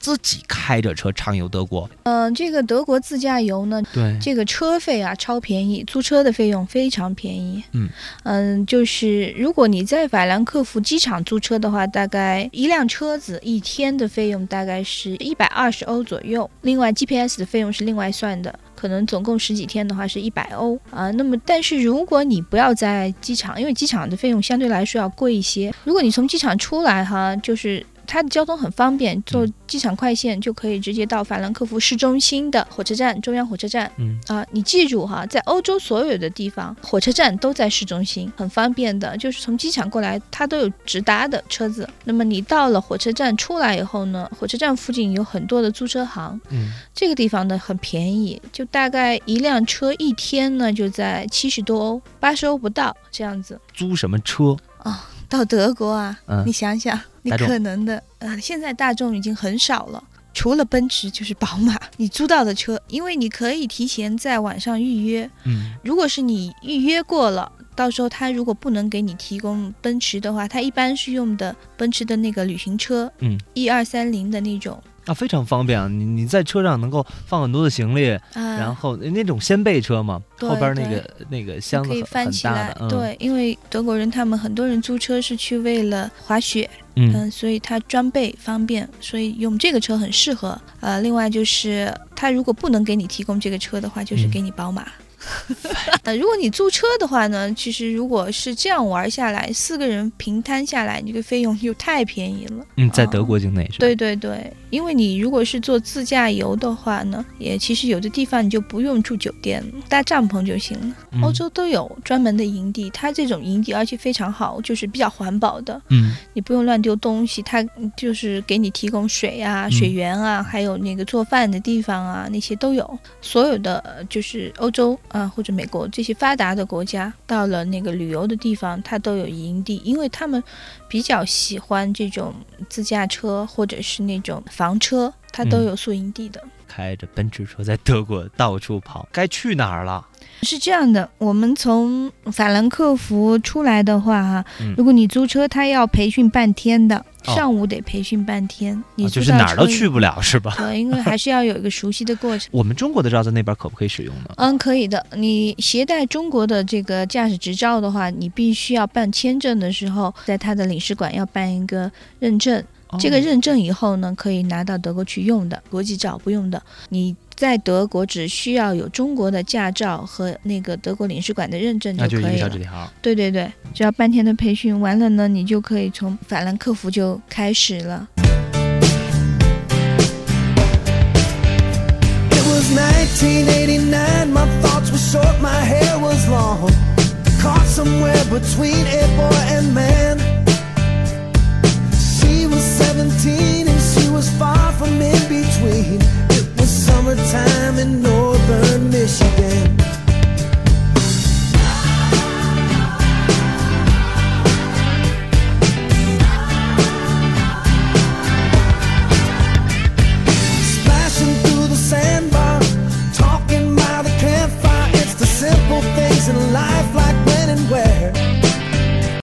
自己开着车畅游德国。嗯，这个德国自驾游呢，对，这个车费啊超便宜，租车的费用非常便宜。嗯嗯，就是如果你在法兰克福机场租车的话，大概一辆车子一天的费用大概是一百二十欧左右，另外 GPS 的费用是另外算的。可能总共十几天的话是一百欧啊，那么但是如果你不要在机场，因为机场的费用相对来说要贵一些。如果你从机场出来哈，就是。它的交通很方便，坐机场快线就可以直接到法兰克福市中心的火车站，中央火车站。嗯啊，你记住哈，在欧洲所有的地方，火车站都在市中心，很方便的。就是从机场过来，它都有直达的车子。那么你到了火车站出来以后呢，火车站附近有很多的租车行。嗯，这个地方呢很便宜，就大概一辆车一天呢就在七十多欧，八十欧不到这样子。租什么车啊？到德国啊？嗯，你想想。你可能的，呃，现在大众已经很少了，除了奔驰就是宝马。你租到的车，因为你可以提前在网上预约，嗯，如果是你预约过了，到时候他如果不能给你提供奔驰的话，他一般是用的奔驰的那个旅行车，嗯，一二三零的那种。啊，非常方便啊！你你在车上能够放很多的行李，然后那种掀背车嘛，后边那个那个箱子可以翻起来。嗯、对，因为德国人他们很多人租车是去为了滑雪，嗯，所以他装备方便，所以用这个车很适合。呃，另外就是他如果不能给你提供这个车的话，就是给你宝马。呃，如果你租车的话呢，其实如果是这样玩下来，四个人平摊下来，这个费用又太便宜了。嗯，在德国境内是。对对对，因为你如果是做自驾游的话呢，也其实有的地方你就不用住酒店，搭帐篷就行了。欧洲都有专门的营地，它这种营地而且非常好，就是比较环保的。嗯，你不用乱丢东西，它就是给你提供水啊、水源啊，还有那个做饭的地方啊，那些都有。所有的就是欧洲。啊，或者美国这些发达的国家，到了那个旅游的地方，它都有营地，因为他们比较喜欢这种自驾车或者是那种房车，它都有宿营地的。开着奔驰车在德国到处跑，该去哪儿了？是这样的，我们从法兰克福出来的话，哈，如果你租车，他要培训半天的，上午得培训半天，你就是哪儿都去不了，是吧？对，因为还是要有一个熟悉的过程。我们中国的照在那边可不可以使用呢？嗯，可以的。你携带中国的这个驾驶执照的话，你必须要办签证的时候，在他的领事馆要办一个认证。这个认证以后呢，可以拿到德国去用的，国际照不用的。你在德国只需要有中国的驾照和那个德国领事馆的认证就可以了。那就一个小纸条。对对对，只要半天的培训完了呢，你就可以从法兰克福就开始了。17 again.